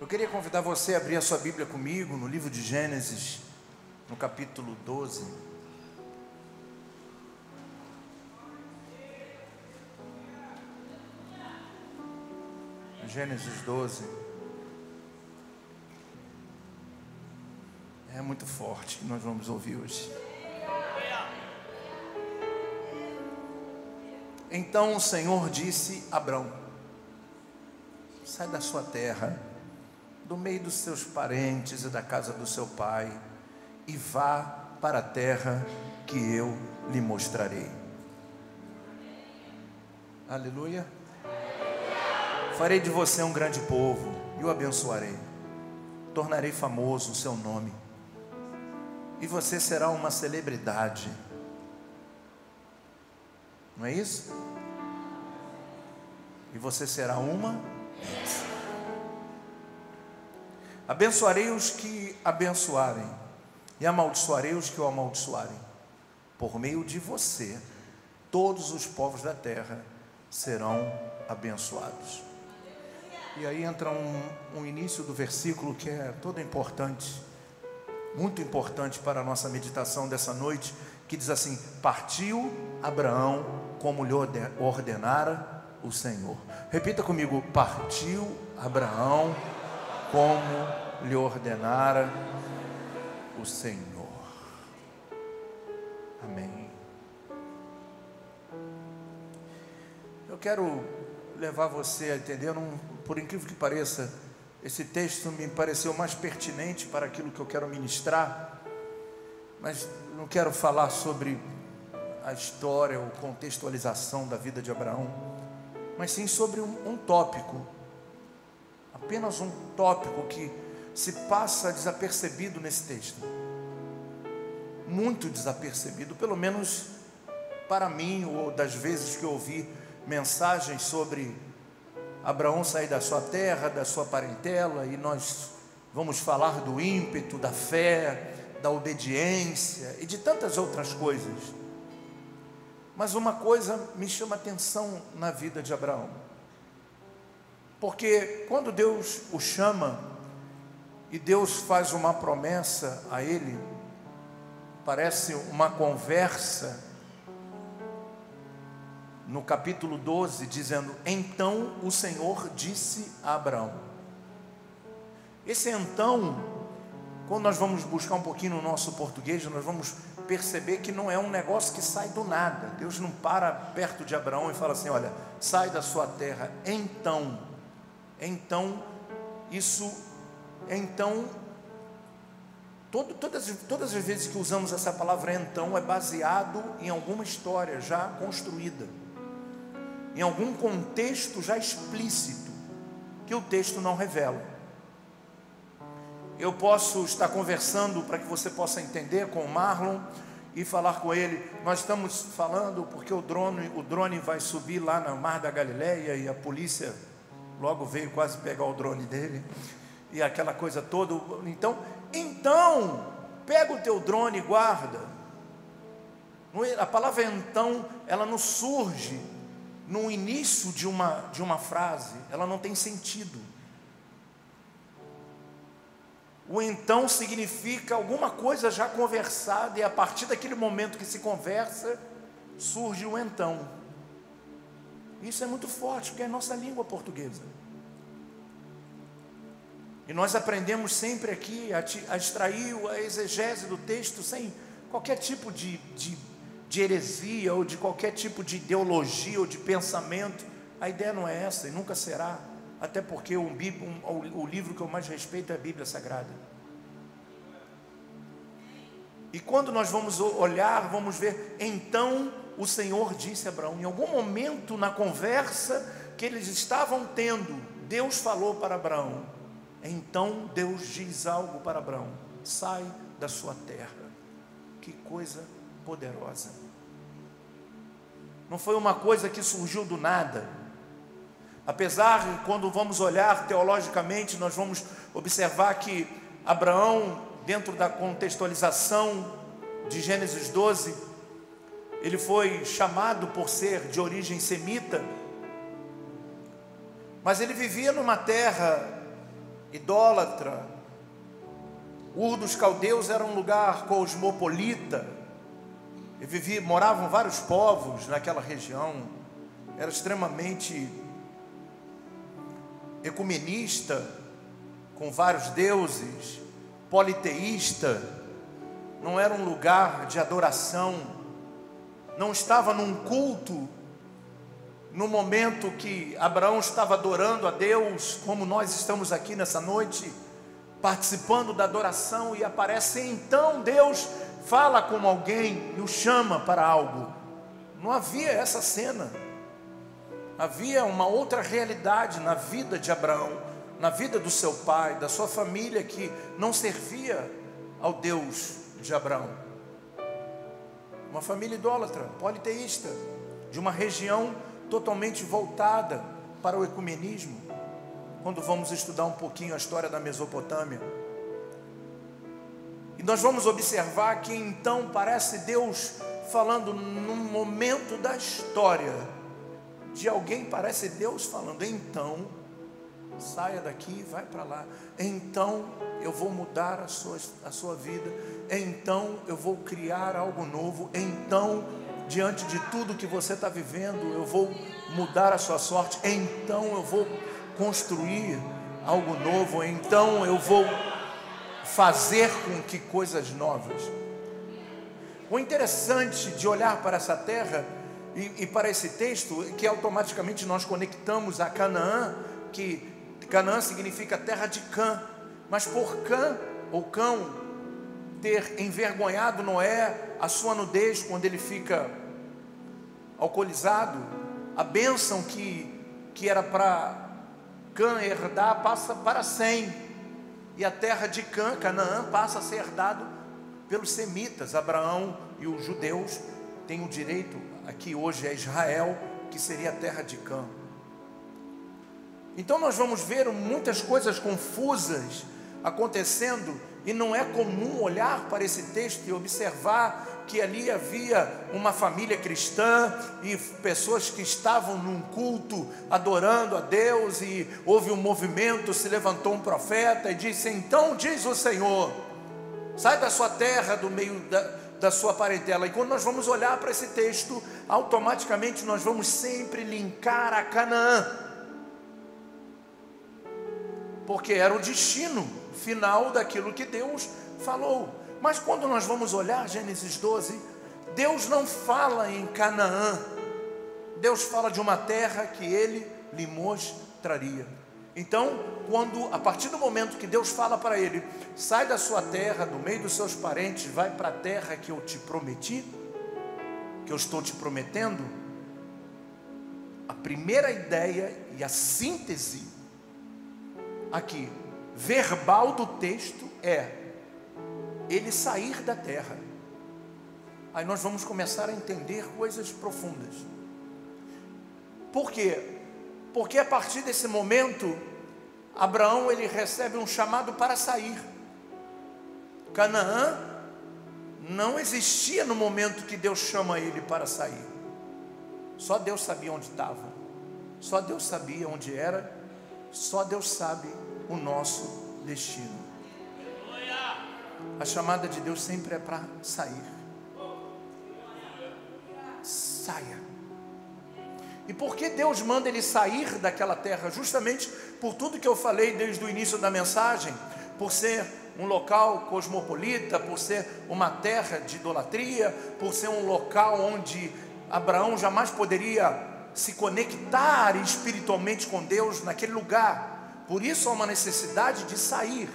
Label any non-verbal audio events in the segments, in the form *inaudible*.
Eu queria convidar você a abrir a sua Bíblia comigo no livro de Gênesis, no capítulo 12. Gênesis 12. É muito forte que nós vamos ouvir hoje. Então o Senhor disse a Abrão: Sai da sua terra do meio dos seus parentes e da casa do seu pai, e vá para a terra que eu lhe mostrarei. Aleluia. Farei de você um grande povo e o abençoarei. Tornarei famoso o seu nome. E você será uma celebridade. Não é isso? E você será uma Abençoarei os que abençoarem, e amaldiçoarei os que o amaldiçoarem. Por meio de você, todos os povos da terra serão abençoados. E aí entra um, um início do versículo que é todo importante, muito importante para a nossa meditação dessa noite, que diz assim: Partiu Abraão como lhe ordenara o Senhor. Repita comigo: Partiu Abraão como lhe ordenara o Senhor. Amém. Eu quero levar você a entender, por incrível que pareça, esse texto me pareceu mais pertinente para aquilo que eu quero ministrar, mas não quero falar sobre a história ou contextualização da vida de Abraão, mas sim sobre um, um tópico apenas um tópico que se passa desapercebido nesse texto. Muito desapercebido, pelo menos para mim, ou das vezes que ouvi mensagens sobre Abraão sair da sua terra, da sua parentela, e nós vamos falar do ímpeto, da fé, da obediência e de tantas outras coisas. Mas uma coisa me chama atenção na vida de Abraão. Porque quando Deus o chama e Deus faz uma promessa a ele, parece uma conversa no capítulo 12, dizendo: Então o Senhor disse a Abraão. Esse então, quando nós vamos buscar um pouquinho no nosso português, nós vamos perceber que não é um negócio que sai do nada. Deus não para perto de Abraão e fala assim: Olha, sai da sua terra. Então então isso, então, todo, todas, todas as vezes que usamos essa palavra então é baseado em alguma história já construída, em algum contexto já explícito, que o texto não revela. Eu posso estar conversando para que você possa entender com o Marlon e falar com ele. Nós estamos falando porque o drone, o drone vai subir lá no Mar da Galileia e a polícia logo veio quase pegar o drone dele e aquela coisa toda. Então, então, pega o teu drone e guarda. É, a palavra então, ela não surge no início de uma, de uma frase, ela não tem sentido. O então significa alguma coisa já conversada, e a partir daquele momento que se conversa, surge o então. Isso é muito forte, porque é a nossa língua portuguesa. E nós aprendemos sempre aqui a, a extrair a exegese do texto sem qualquer tipo de, de, de heresia ou de qualquer tipo de ideologia ou de pensamento. A ideia não é essa e nunca será, até porque o livro que eu mais respeito é a Bíblia Sagrada. E quando nós vamos olhar, vamos ver, então o Senhor disse a Abraão, em algum momento na conversa que eles estavam tendo, Deus falou para Abraão. Então Deus diz algo para Abraão: sai da sua terra. Que coisa poderosa. Não foi uma coisa que surgiu do nada. Apesar, quando vamos olhar teologicamente, nós vamos observar que Abraão, dentro da contextualização de Gênesis 12, ele foi chamado por ser de origem semita, mas ele vivia numa terra idólatra. Ur dos Caldeus era um lugar cosmopolita. E vivia, moravam vários povos naquela região. Era extremamente ecumenista, com vários deuses, politeísta. Não era um lugar de adoração. Não estava num culto no momento que Abraão estava adorando a Deus, como nós estamos aqui nessa noite, participando da adoração, e aparece então Deus fala com alguém e o chama para algo. Não havia essa cena, havia uma outra realidade na vida de Abraão, na vida do seu pai, da sua família que não servia ao Deus de Abraão. Uma família idólatra, politeísta, de uma região totalmente voltada para o ecumenismo, quando vamos estudar um pouquinho a história da Mesopotâmia. E nós vamos observar que então parece Deus falando num momento da história, de alguém, parece Deus falando, então, saia daqui, vai para lá, então eu vou mudar a sua, a sua vida, então eu vou criar algo novo, então diante de tudo que você está vivendo, eu vou mudar a sua sorte, então eu vou construir algo novo, então eu vou fazer com que coisas novas. O interessante de olhar para essa terra e, e para esse texto é que automaticamente nós conectamos a Canaã, que Canaã significa terra de Cã, mas por Cã ou Cão ter envergonhado Noé a sua nudez quando ele fica alcoolizado, a bênção que, que era para Cã herdar passa para Sem, e a terra de Cã, Canaã, passa a ser herdado pelos semitas. Abraão e os judeus têm o direito, aqui hoje é Israel, que seria a terra de Cã. Então nós vamos ver muitas coisas confusas acontecendo e não é comum olhar para esse texto e observar que ali havia uma família cristã e pessoas que estavam num culto adorando a Deus, e houve um movimento, se levantou um profeta e disse: Então diz o Senhor, sai da sua terra, do meio da, da sua parentela. E quando nós vamos olhar para esse texto, automaticamente nós vamos sempre linkar a Canaã, porque era o destino final daquilo que Deus falou. Mas quando nós vamos olhar Gênesis 12, Deus não fala em Canaã, Deus fala de uma terra que ele lhe mostraria. Então, quando a partir do momento que Deus fala para ele, sai da sua terra, do meio dos seus parentes, vai para a terra que eu te prometi, que eu estou te prometendo, a primeira ideia e a síntese aqui verbal do texto é ele sair da terra. Aí nós vamos começar a entender coisas profundas. Por quê? Porque a partir desse momento, Abraão ele recebe um chamado para sair. Canaã não existia no momento que Deus chama ele para sair. Só Deus sabia onde estava. Só Deus sabia onde era. Só Deus sabe o nosso destino. A chamada de Deus sempre é para sair. Saia. E por que Deus manda ele sair daquela terra? Justamente por tudo que eu falei desde o início da mensagem, por ser um local cosmopolita, por ser uma terra de idolatria, por ser um local onde Abraão jamais poderia se conectar espiritualmente com Deus naquele lugar. Por isso há uma necessidade de sair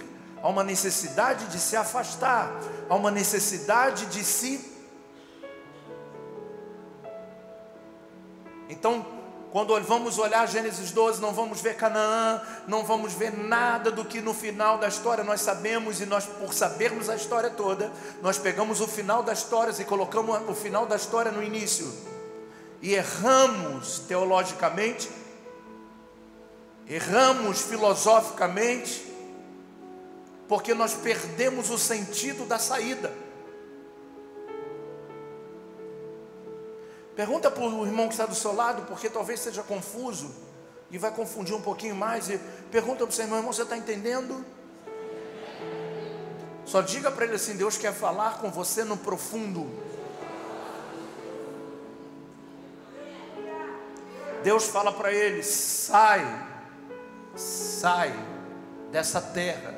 há uma necessidade de se afastar, há uma necessidade de se. Então, quando vamos olhar Gênesis 12, não vamos ver Canaã, não vamos ver nada do que no final da história nós sabemos, e nós, por sabermos a história toda, nós pegamos o final da história e colocamos o final da história no início, e erramos teologicamente, erramos filosoficamente, porque nós perdemos o sentido da saída. Pergunta para o irmão que está do seu lado, porque talvez seja confuso, e vai confundir um pouquinho mais e pergunta para o seu irmão, irmão, você está entendendo? Só diga para ele assim: Deus quer falar com você no profundo. Deus fala para ele: sai, sai dessa terra,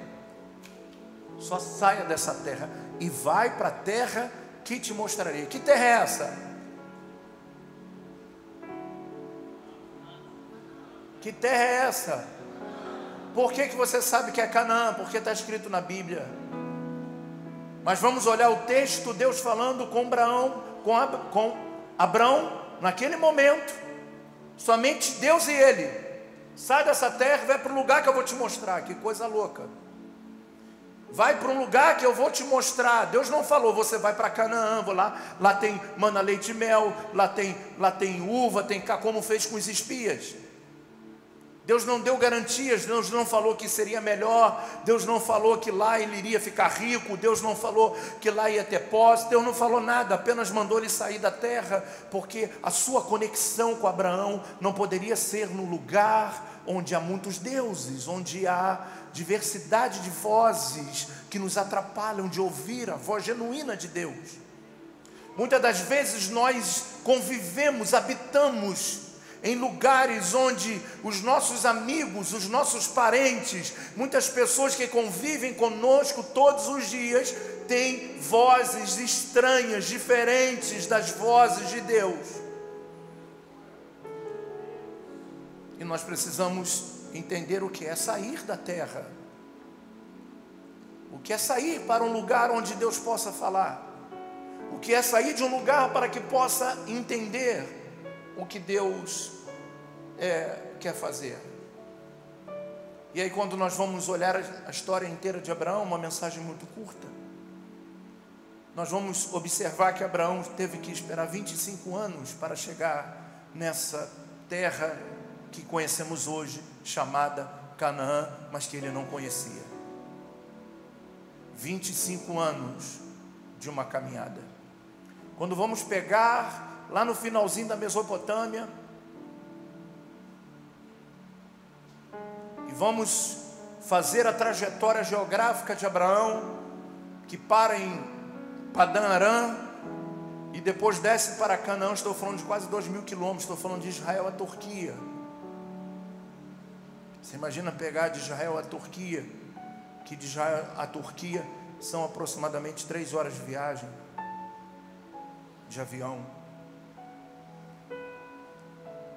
só saia dessa terra e vai para a terra que te mostrarei. Que terra é essa? Que terra é essa? Por que, que você sabe que é Canaã? Porque está escrito na Bíblia. Mas vamos olhar o texto, Deus falando com Abraão, com, Ab, com Abraão, naquele momento, somente Deus e ele. Sai dessa terra vai para o lugar que eu vou te mostrar. Que coisa louca. Vai para um lugar que eu vou te mostrar. Deus não falou, você vai para Canaã, vou lá, lá tem mana leite e mel, lá tem, lá tem uva, tem cá, como fez com os espias. Deus não deu garantias, Deus não falou que seria melhor, Deus não falou que lá ele iria ficar rico, Deus não falou que lá ia ter posse, Deus não falou nada, apenas mandou ele sair da terra, porque a sua conexão com Abraão não poderia ser no lugar onde há muitos deuses, onde há diversidade de vozes que nos atrapalham de ouvir a voz genuína de Deus. Muitas das vezes nós convivemos, habitamos em lugares onde os nossos amigos, os nossos parentes, muitas pessoas que convivem conosco todos os dias, têm vozes estranhas, diferentes das vozes de Deus. E nós precisamos entender o que é sair da terra, o que é sair para um lugar onde Deus possa falar, o que é sair de um lugar para que possa entender o que Deus é, quer fazer. E aí, quando nós vamos olhar a história inteira de Abraão, uma mensagem muito curta, nós vamos observar que Abraão teve que esperar 25 anos para chegar nessa terra que conhecemos hoje, chamada Canaã, mas que ele não conhecia. 25 anos de uma caminhada. Quando vamos pegar lá no finalzinho da Mesopotâmia, vamos fazer a trajetória geográfica de Abraão, que para em Padã Aram e depois desce para Canaã. Estou falando de quase dois mil quilômetros, estou falando de Israel à Turquia. Você imagina pegar de Israel à Turquia, que de Israel à Turquia são aproximadamente três horas de viagem de avião.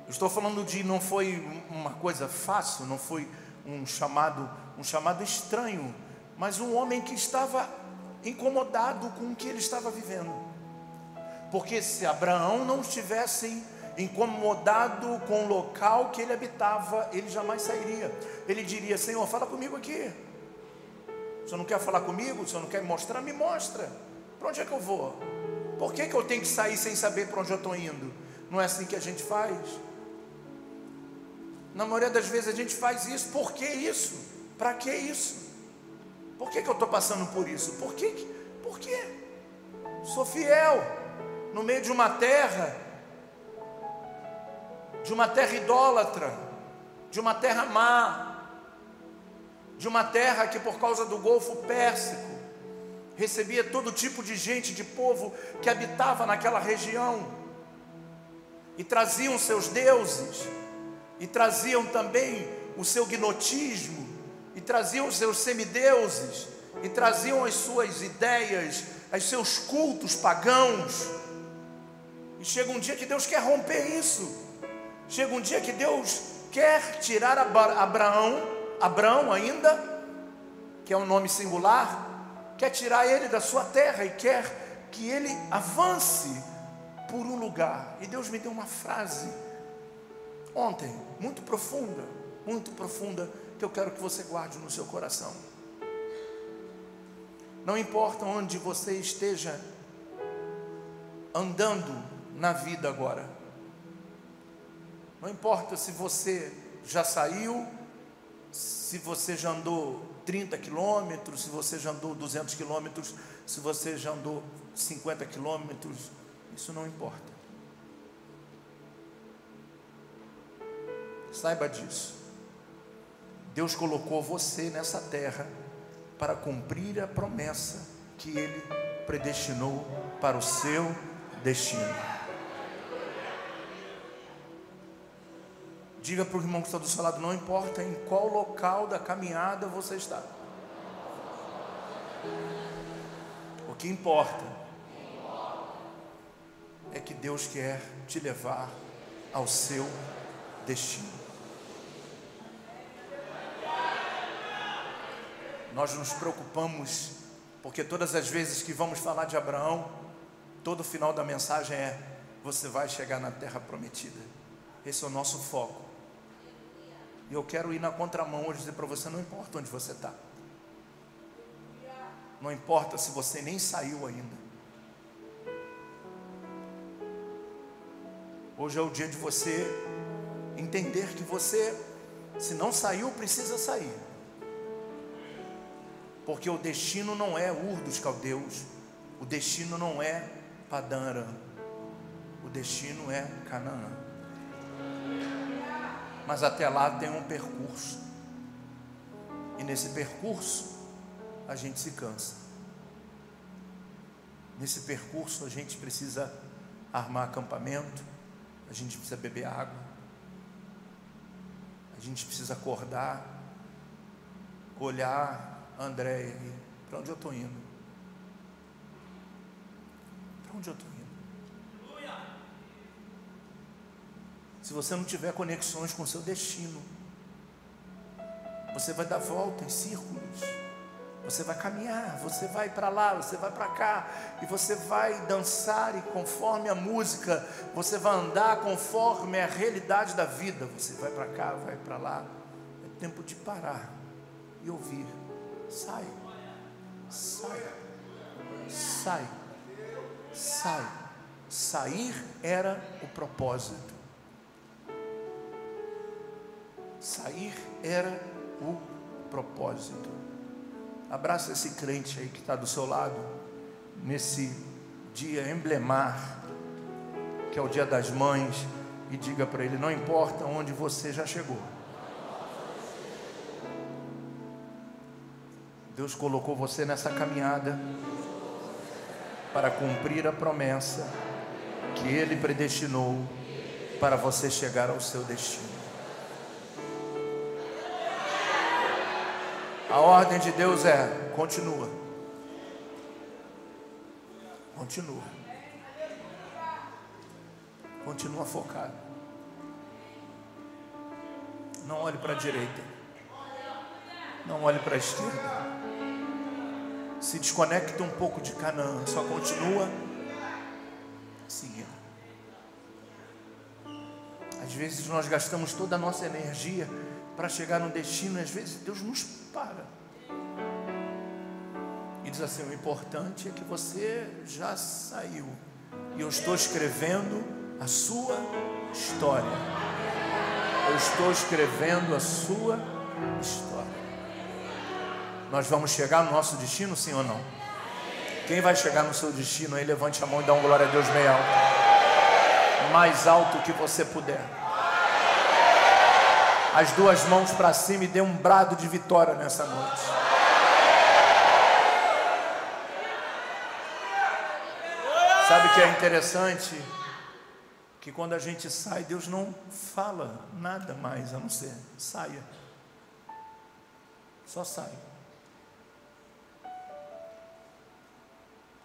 estou falando de não foi uma coisa fácil, não foi um chamado, um chamado estranho, mas um homem que estava incomodado com o que ele estava vivendo. Porque se Abraão não estivesse incomodado com o local que ele habitava, ele jamais sairia. Ele diria: Senhor, fala comigo aqui. Senhor não quer falar comigo? Senhor não quer me mostrar? Me mostra. Para onde é que eu vou? Por que, que eu tenho que sair sem saber para onde eu estou indo? Não é assim que a gente faz? Na maioria das vezes a gente faz isso. Por que isso? Para que isso? Por que, que eu estou passando por isso? Por que? Por quê? Sou fiel no meio de uma terra, de uma terra idólatra, de uma terra má, de uma terra que por causa do Golfo Pérsico recebia todo tipo de gente, de povo que habitava naquela região e traziam seus deuses e traziam também o seu gnotismo, e traziam os seus semideuses, e traziam as suas ideias, os seus cultos pagãos. E chega um dia que Deus quer romper isso. Chega um dia que Deus quer tirar Abraão, Abraão ainda, que é um nome singular, quer tirar ele da sua terra e quer que ele avance por um lugar. E Deus me deu uma frase ontem, muito profunda, muito profunda, que eu quero que você guarde no seu coração. Não importa onde você esteja andando na vida agora, não importa se você já saiu, se você já andou 30 quilômetros, se você já andou 200 quilômetros, se você já andou 50 quilômetros, isso não importa. Saiba disso. Deus colocou você nessa terra para cumprir a promessa que Ele predestinou para o seu destino. Diga para o irmão que está do seu lado: não importa em qual local da caminhada você está. O que importa é que Deus quer te levar ao seu destino. Nós nos preocupamos, porque todas as vezes que vamos falar de Abraão, todo o final da mensagem é: você vai chegar na terra prometida. Esse é o nosso foco. E eu quero ir na contramão hoje dizer para você: não importa onde você está, não importa se você nem saiu ainda. Hoje é o dia de você entender que você, se não saiu, precisa sair. Porque o destino não é Ur dos Caldeus, o destino não é Padã o destino é Canaã. Mas até lá tem um percurso. E nesse percurso a gente se cansa. Nesse percurso a gente precisa armar acampamento, a gente precisa beber água, a gente precisa acordar, olhar André para onde eu estou indo? Para onde eu estou indo? Se você não tiver conexões com o seu destino, você vai dar volta em círculos. Você vai caminhar, você vai para lá, você vai para cá, e você vai dançar, e conforme a música, você vai andar conforme a realidade da vida. Você vai para cá, vai para lá. É tempo de parar e ouvir. Sai, sai, sai, sai. Sair era o propósito. Sair era o propósito. Abraça esse crente aí que está do seu lado, nesse dia emblemar, que é o dia das mães, e diga para ele: não importa onde você já chegou. Deus colocou você nessa caminhada para cumprir a promessa que Ele predestinou para você chegar ao seu destino. A ordem de Deus é: continua. Continua. Continua focado. Não olhe para a direita. Não olhe para a esquerda. Se desconecta um pouco de Canaã. Só continua seguindo. Às vezes nós gastamos toda a nossa energia para chegar no destino, às vezes Deus nos para. E diz assim: o importante é que você já saiu. E eu estou escrevendo a sua história. Eu estou escrevendo a sua história. Nós vamos chegar no nosso destino, sim ou não? Quem vai chegar no seu destino aí, levante a mão e dá um glória a Deus bem alto. Mais alto que você puder as duas mãos para cima e dê um brado de vitória nessa noite. Sabe o que é interessante? Que quando a gente sai, Deus não fala nada mais a não ser saia. Só sai.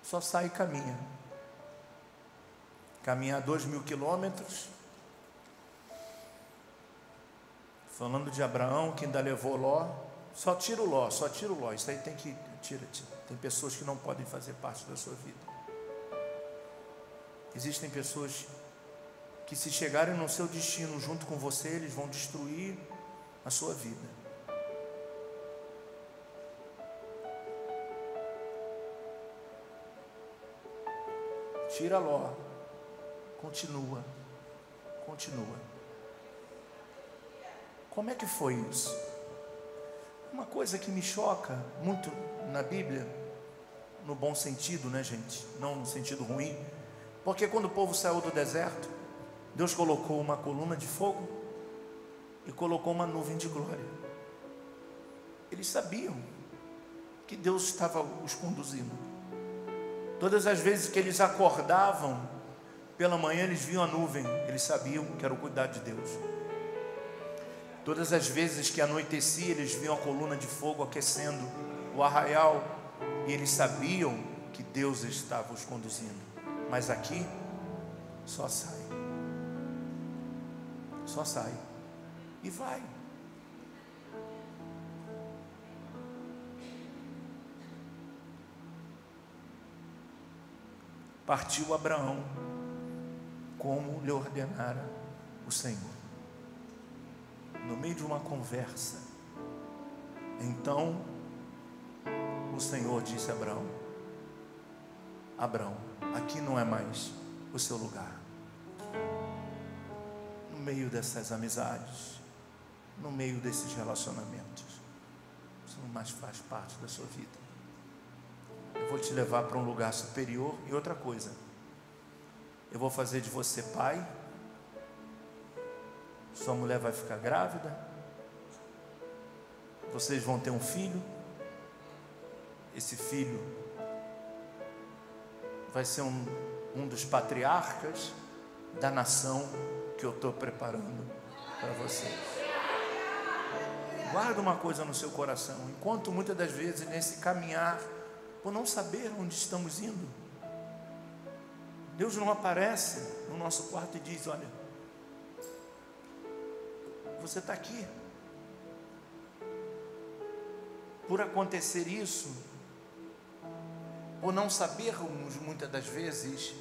Só sai e caminha. Caminhar dois mil quilômetros Falando de Abraão, que ainda levou Ló. Só tira o Ló, só tira o Ló. Isso aí tem que. Tira, tira. Tem pessoas que não podem fazer parte da sua vida. Existem pessoas que, se chegarem no seu destino junto com você, eles vão destruir a sua vida. Tira Ló. Continua. Continua. Como é que foi isso? Uma coisa que me choca muito na Bíblia, no bom sentido, né, gente? Não no sentido ruim. Porque quando o povo saiu do deserto, Deus colocou uma coluna de fogo e colocou uma nuvem de glória. Eles sabiam que Deus estava os conduzindo. Todas as vezes que eles acordavam pela manhã, eles viam a nuvem, eles sabiam que era o cuidado de Deus. Todas as vezes que anoitecia, eles viam a coluna de fogo aquecendo o arraial e eles sabiam que Deus estava os conduzindo. Mas aqui só sai. Só sai e vai. Partiu Abraão, como lhe ordenara o Senhor. No meio de uma conversa, então o Senhor disse a Abraão: Abraão, aqui não é mais o seu lugar. No meio dessas amizades, no meio desses relacionamentos, isso não mais faz parte da sua vida. Eu vou te levar para um lugar superior e outra coisa. Eu vou fazer de você pai. Sua mulher vai ficar grávida. Vocês vão ter um filho. Esse filho vai ser um, um dos patriarcas da nação que eu estou preparando para vocês. Guarda uma coisa no seu coração. Enquanto muitas das vezes nesse caminhar, por não saber onde estamos indo, Deus não aparece no nosso quarto e diz: Olha, você está aqui. Por acontecer isso, por não sabermos muitas das vezes,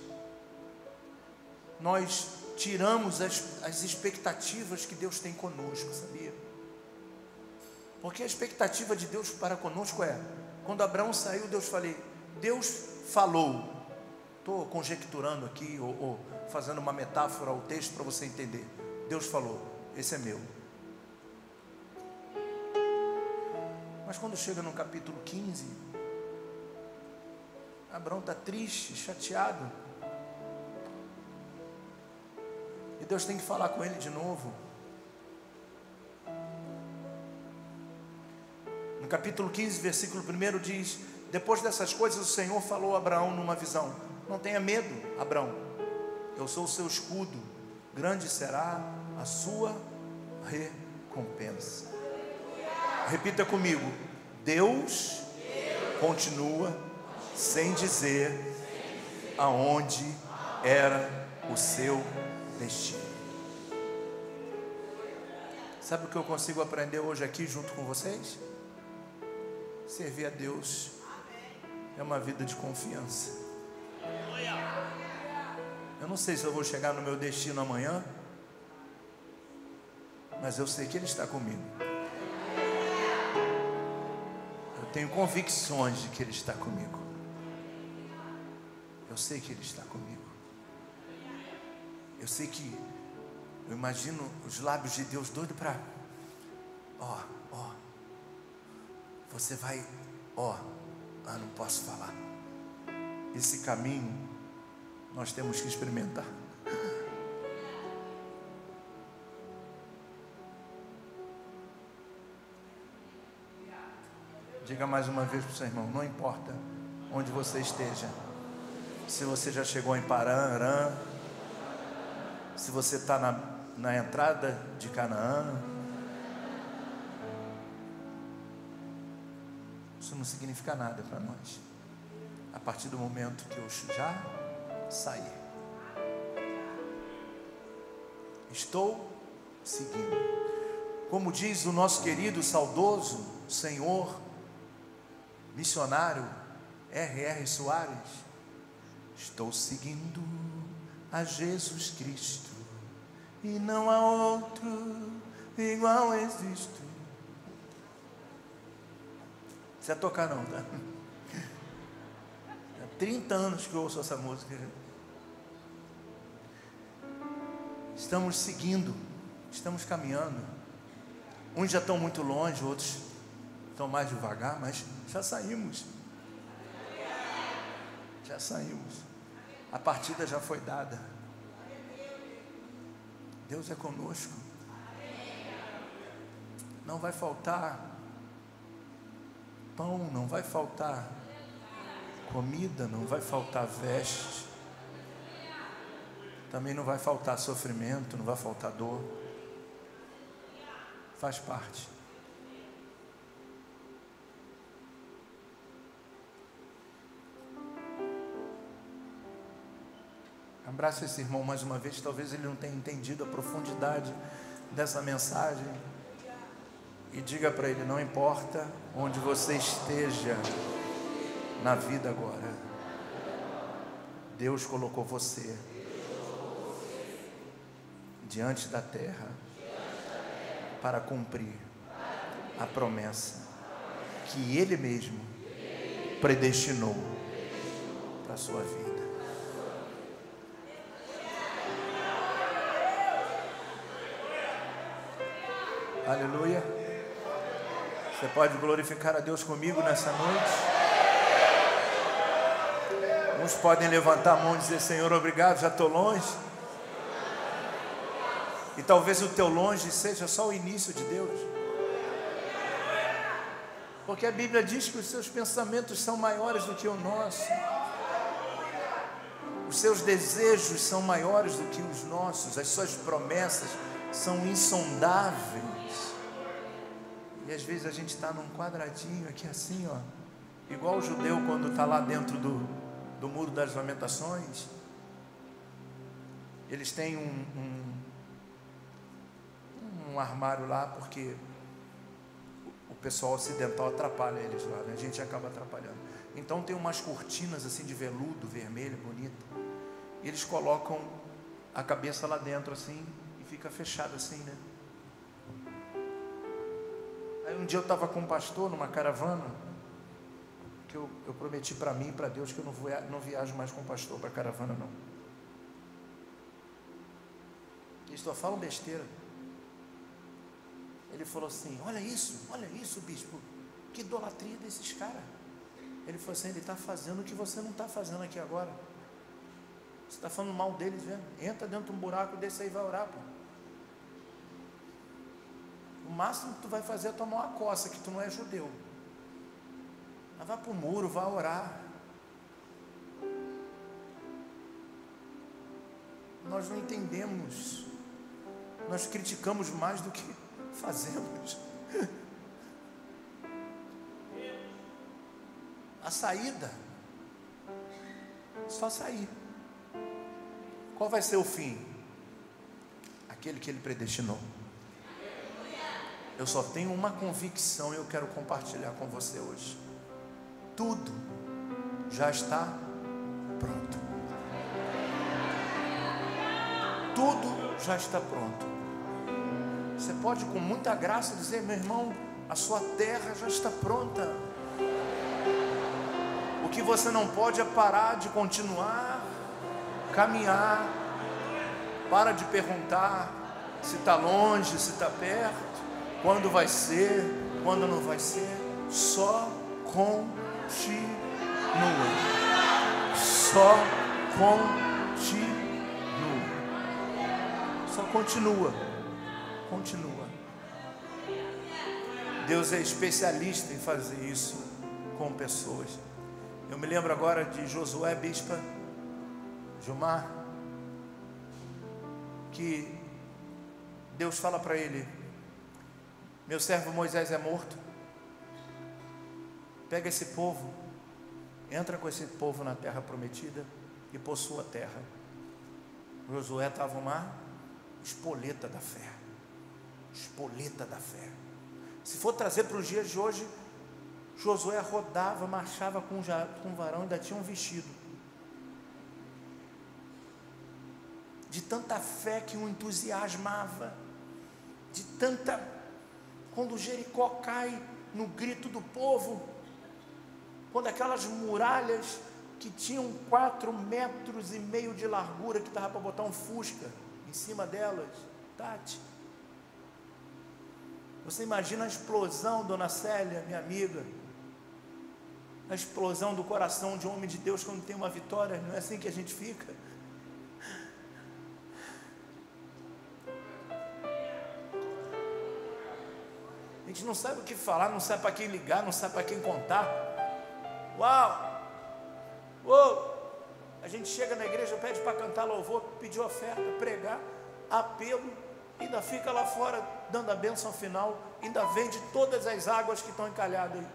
nós tiramos as, as expectativas que Deus tem conosco, sabia? Porque a expectativa de Deus para conosco é: quando Abraão saiu, Deus falei, Deus falou. Estou conjecturando aqui ou, ou fazendo uma metáfora ao texto para você entender. Deus falou, esse é meu. Mas quando chega no capítulo 15, Abraão está triste, chateado. E Deus tem que falar com ele de novo. Capítulo 15, versículo 1 diz: Depois dessas coisas, o Senhor falou a Abraão numa visão: Não tenha medo, Abraão, eu sou o seu escudo, grande será a sua recompensa. Repita comigo: Deus continua sem dizer aonde era o seu destino. Sabe o que eu consigo aprender hoje aqui junto com vocês? Servir a Deus é uma vida de confiança. Eu não sei se eu vou chegar no meu destino amanhã, mas eu sei que Ele está comigo. Eu tenho convicções de que Ele está comigo. Eu sei que Ele está comigo. Eu sei que, eu imagino os lábios de Deus doido para, ó, ó, você vai, ó, ah, não posso falar. Esse caminho nós temos que experimentar. Diga mais uma vez para o seu irmão: não importa onde você esteja, se você já chegou em Paran, se você está na, na entrada de Canaã, isso não significa nada para nós. A partir do momento que eu já sair, estou seguindo. Como diz o nosso querido, saudoso Senhor, missionário R.R. Soares, estou seguindo a Jesus Cristo e não há outro igual existo. Precisa tocar não, tá? Há 30 anos que eu ouço essa música. Estamos seguindo, estamos caminhando. Uns já estão muito longe, outros estão mais devagar, mas já saímos. Já saímos. A partida já foi dada. Deus é conosco. não vai faltar pão, não vai faltar comida, não vai faltar veste, também não vai faltar sofrimento, não vai faltar dor. Faz parte. Abraça esse irmão mais uma vez, talvez ele não tenha entendido a profundidade dessa mensagem. E diga para ele: não importa onde você esteja na vida agora, Deus colocou você diante da terra para cumprir a promessa que Ele mesmo predestinou para a sua vida. Aleluia. Você pode glorificar a Deus comigo nessa noite? Uns podem levantar a mão e dizer: Senhor, obrigado, já estou longe. E talvez o teu longe seja só o início de Deus. Porque a Bíblia diz que os seus pensamentos são maiores do que o nosso. Os seus desejos são maiores do que os nossos. As suas promessas são insondáveis. E às vezes a gente está num quadradinho aqui assim, ó, igual o judeu quando está lá dentro do, do muro das lamentações. Eles têm um, um, um armário lá porque o pessoal ocidental atrapalha eles lá, né? a gente acaba atrapalhando. Então tem umas cortinas assim de veludo vermelho, bonito. E eles colocam a cabeça lá dentro assim e fica fechado assim, né? Aí um dia eu estava com um pastor numa caravana, que eu, eu prometi para mim e para Deus que eu não, vou, não viajo mais com o pastor para caravana não. Eles só falam besteira. Ele falou assim: Olha isso, olha isso, bispo. Que idolatria desses caras. Ele falou assim: Ele está fazendo o que você não está fazendo aqui agora. Você está falando mal deles, vendo? Entra dentro de um buraco desse aí e vai orar, pô. O máximo que tu vai fazer é tomar uma coça, que tu não é judeu. Mas vá para o muro, vá orar. Nós não entendemos. Nós criticamos mais do que *laughs* fazemos. A saída. Só sair. Qual vai ser o fim? Aquele que ele predestinou. Eu só tenho uma convicção e eu quero compartilhar com você hoje. Tudo já está pronto. Tudo já está pronto. Você pode com muita graça dizer, meu irmão, a sua terra já está pronta. O que você não pode é parar de continuar, caminhar, para de perguntar se está longe, se está perto quando vai ser, quando não vai ser, só continue. Só continue. Só continua. Continua. Deus é especialista em fazer isso com pessoas. Eu me lembro agora de Josué Bispa, Gilmar, que Deus fala para ele: meu servo Moisés é morto. Pega esse povo, entra com esse povo na terra prometida e possua a terra. Josué estava uma espoleta da fé. Espoleta da fé. Se for trazer para os dias de hoje, Josué rodava, marchava com um varão, ainda tinha um vestido. De tanta fé que o entusiasmava, de tanta quando Jericó cai no grito do povo, quando aquelas muralhas que tinham quatro metros e meio de largura, que estava para botar um fusca em cima delas, Tati. Você imagina a explosão, dona Célia, minha amiga, a explosão do coração de um homem de Deus quando tem uma vitória, não é assim que a gente fica? Gente não sabe o que falar, não sabe para quem ligar, não sabe para quem contar. Uau! Uou! A gente chega na igreja, pede para cantar louvor, pedir oferta, pregar, apelo, ainda fica lá fora dando a bênção final, ainda vende todas as águas que estão encalhadas aí.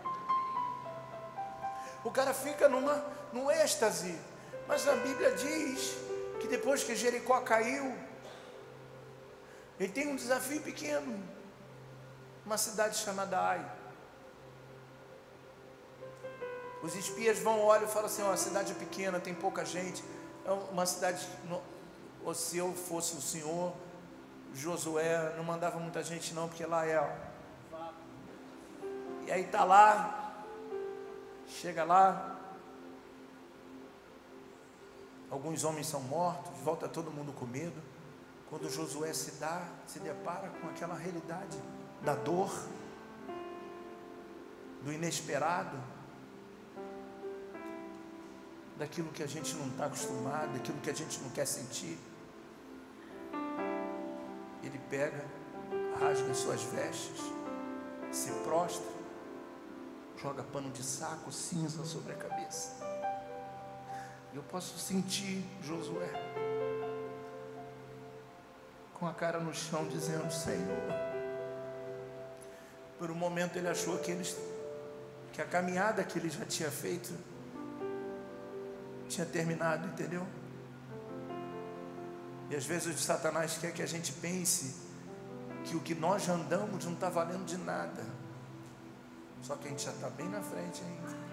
O cara fica numa, num êxtase, mas a Bíblia diz que depois que Jericó caiu, ele tem um desafio pequeno, uma cidade chamada Ai. Os espias vão, olham e falam assim: ó, a cidade é pequena, tem pouca gente. É uma cidade, ou se eu fosse o senhor, Josué, não mandava muita gente não, porque lá é. Ó. E aí tá lá, chega lá, alguns homens são mortos, volta todo mundo com medo. Quando Josué se dá, se depara com aquela realidade da dor, do inesperado, daquilo que a gente não está acostumado, daquilo que a gente não quer sentir. Ele pega, rasga suas vestes, se prostra, joga pano de saco cinza sobre a cabeça. Eu posso sentir Josué com a cara no chão, dizendo: Senhor. Por um momento ele achou que, eles, que a caminhada que ele já tinha feito tinha terminado, entendeu? E às vezes o Satanás quer que a gente pense que o que nós já andamos não está valendo de nada. Só que a gente já está bem na frente ainda.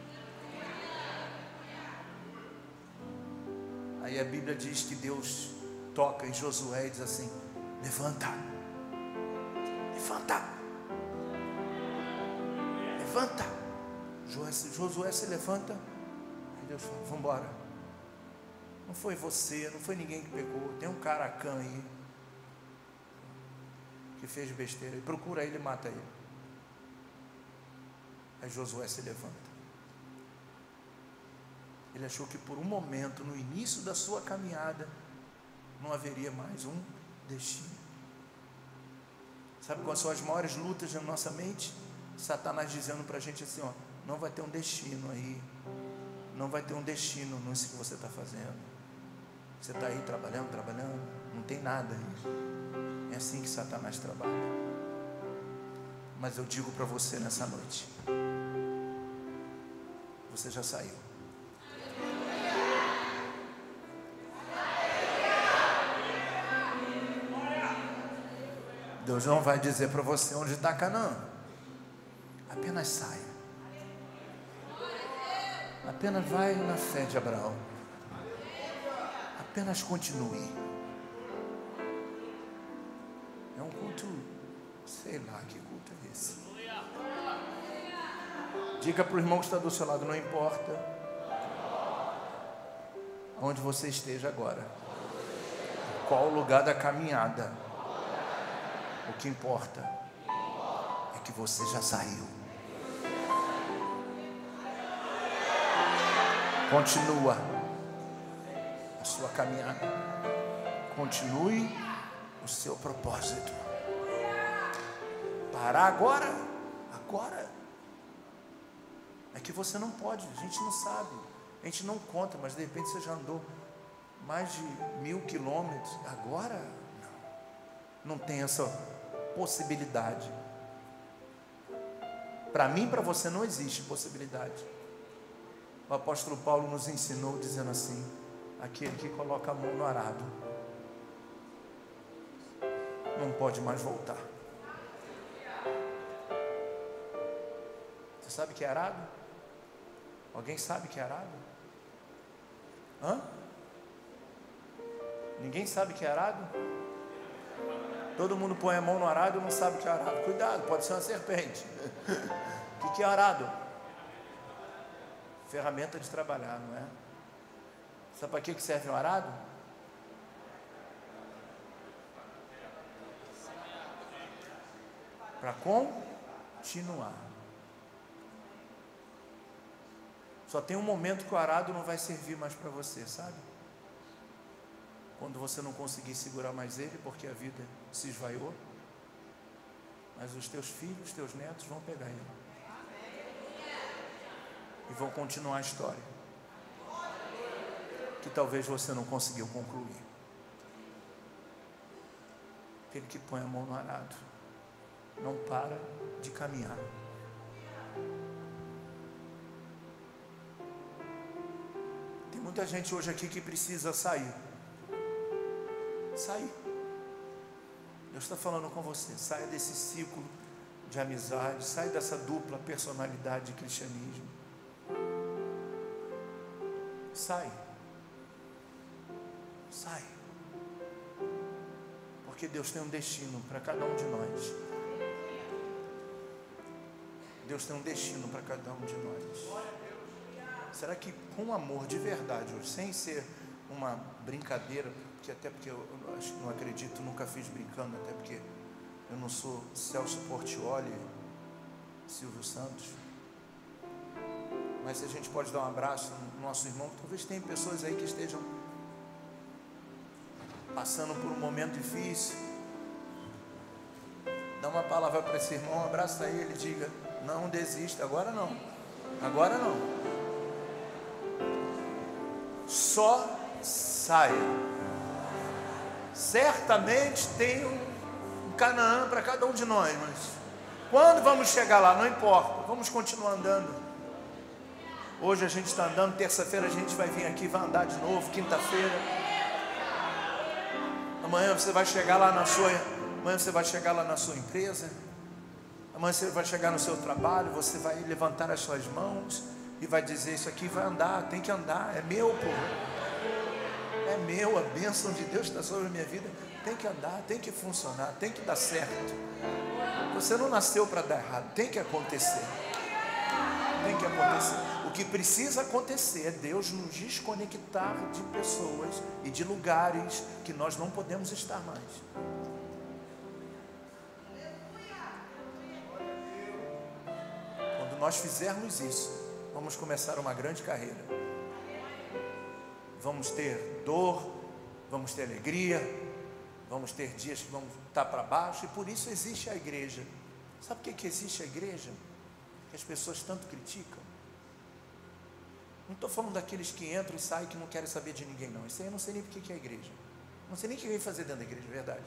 Aí a Bíblia diz que Deus toca em Josué e diz assim: Levanta, Josué se levanta. Aí Deus fala: Vamos embora. Não foi você, não foi ninguém que pegou. Tem um caracã aí que fez besteira. E procura ele e mata ele. Aí Josué se levanta. Ele achou que por um momento, no início da sua caminhada, não haveria mais um destino. Sabe quais são as maiores lutas na nossa mente? Satanás dizendo para a gente assim: ó, não vai ter um destino aí, não vai ter um destino nisso que você está fazendo. Você está aí trabalhando, trabalhando, não tem nada aí. É assim que Satanás trabalha. Mas eu digo para você nessa noite: você já saiu. Deus não vai dizer para você onde está Canaã. Apenas saia. Apenas vai na fé de Abraão. Apenas continue. É um culto, sei lá que culto é esse. Diga para o irmão que está do seu lado, não importa onde você esteja agora, qual o lugar da caminhada, o que importa é que você já saiu. Continua sua caminhada. Continue o seu propósito. Parar agora, agora. É que você não pode, a gente não sabe, a gente não conta, mas de repente você já andou mais de mil quilômetros. Agora, não, não tem essa possibilidade. Para mim, para você, não existe possibilidade. O apóstolo Paulo nos ensinou dizendo assim: aquele que coloca a mão no arado não pode mais voltar. Você sabe que é arado? Alguém sabe que é arado? Hã? Ninguém sabe que é arado? Todo mundo põe a mão no arado e não sabe que é arado. Cuidado, pode ser uma serpente. O *laughs* que é arado? Ferramenta de trabalhar, não é? Sabe para que serve um arado? Para continuar. Só tem um momento que o arado não vai servir mais para você, sabe? Quando você não conseguir segurar mais ele, porque a vida se esvaiou. Mas os teus filhos, os teus netos vão pegar ele. E vão continuar a história. Que talvez você não conseguiu concluir. Aquele que põe a mão no arado não para de caminhar. Tem muita gente hoje aqui que precisa sair. Sair. Deus está falando com você. Saia desse ciclo de amizade, saia dessa dupla personalidade de cristianismo. Sai. Sai. Porque Deus tem um destino para cada um de nós. Deus tem um destino para cada um de nós. Será que com amor de verdade, sem ser uma brincadeira, porque até porque eu não acredito, nunca fiz brincando, até porque eu não sou Celso Portioli, Silvio Santos. Mas se a gente pode dar um abraço no nosso irmão, talvez tenha pessoas aí que estejam passando por um momento difícil. Dá uma palavra para esse irmão, abraça ele, diga: não desista, agora não. Agora não. Só saia. Certamente tem um Canaã para cada um de nós, mas quando vamos chegar lá, não importa, vamos continuar andando. Hoje a gente está andando, terça-feira a gente vai vir aqui, vai andar de novo, quinta-feira. Amanhã você vai chegar lá na sua, amanhã você vai chegar lá na sua empresa. Amanhã você vai chegar no seu trabalho, você vai levantar as suas mãos e vai dizer: Isso aqui vai andar, tem que andar, é meu, pô. É meu, a bênção de Deus está sobre a minha vida. Tem que andar, tem que funcionar, tem que dar certo. Você não nasceu para dar errado, tem que acontecer. Tem que acontecer. O que precisa acontecer é Deus nos desconectar de pessoas e de lugares que nós não podemos estar mais. nós fizermos isso, vamos começar uma grande carreira. Vamos ter dor, vamos ter alegria, vamos ter dias que vamos estar para baixo, e por isso existe a igreja. Sabe por que existe a igreja? Que as pessoas tanto criticam. Não estou falando daqueles que entram e saem que não querem saber de ninguém, não. Isso aí eu não sei nem porque que é a igreja. Não sei nem o que vem fazer dentro da igreja, é verdade.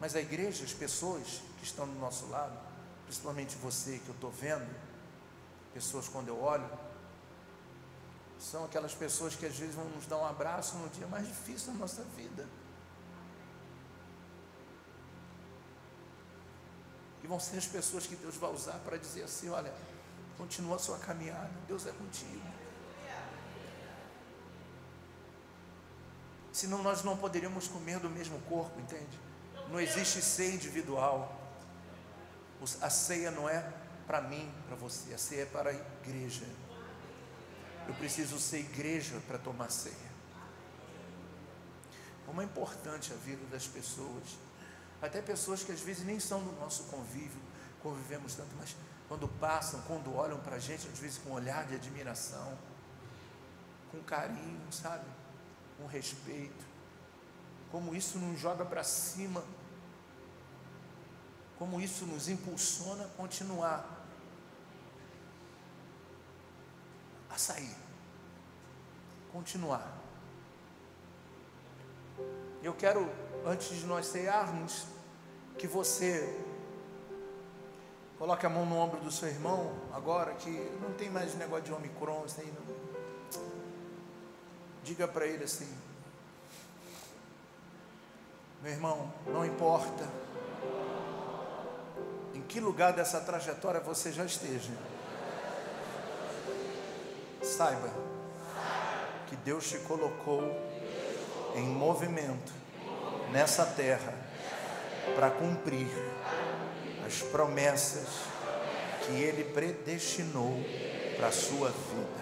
Mas a igreja, as pessoas que estão do nosso lado, principalmente você que eu estou vendo, pessoas quando eu olho, são aquelas pessoas que às vezes vão nos dar um abraço no dia mais difícil da nossa vida. E vão ser as pessoas que Deus vai usar para dizer assim: olha, continua a sua caminhada, Deus é contigo. Senão nós não poderíamos comer do mesmo corpo, entende? Não existe ceia individual. A ceia não é para mim, para você. A ceia é para a igreja. Eu preciso ser igreja para tomar ceia. Como é importante a vida das pessoas, até pessoas que às vezes nem são do nosso convívio, convivemos tanto, mas quando passam, quando olham para a gente, às vezes com um olhar de admiração, com carinho, sabe? Com respeito. Como isso nos joga para cima como isso nos impulsiona a continuar a sair, continuar. Eu quero, antes de nós cearmos, que você coloque a mão no ombro do seu irmão, agora que não tem mais negócio de Omicron, isso aí não. Diga para ele assim: meu irmão, não importa em que lugar dessa trajetória você já esteja. Saiba que Deus te colocou em movimento nessa terra para cumprir as promessas que Ele predestinou para a sua vida.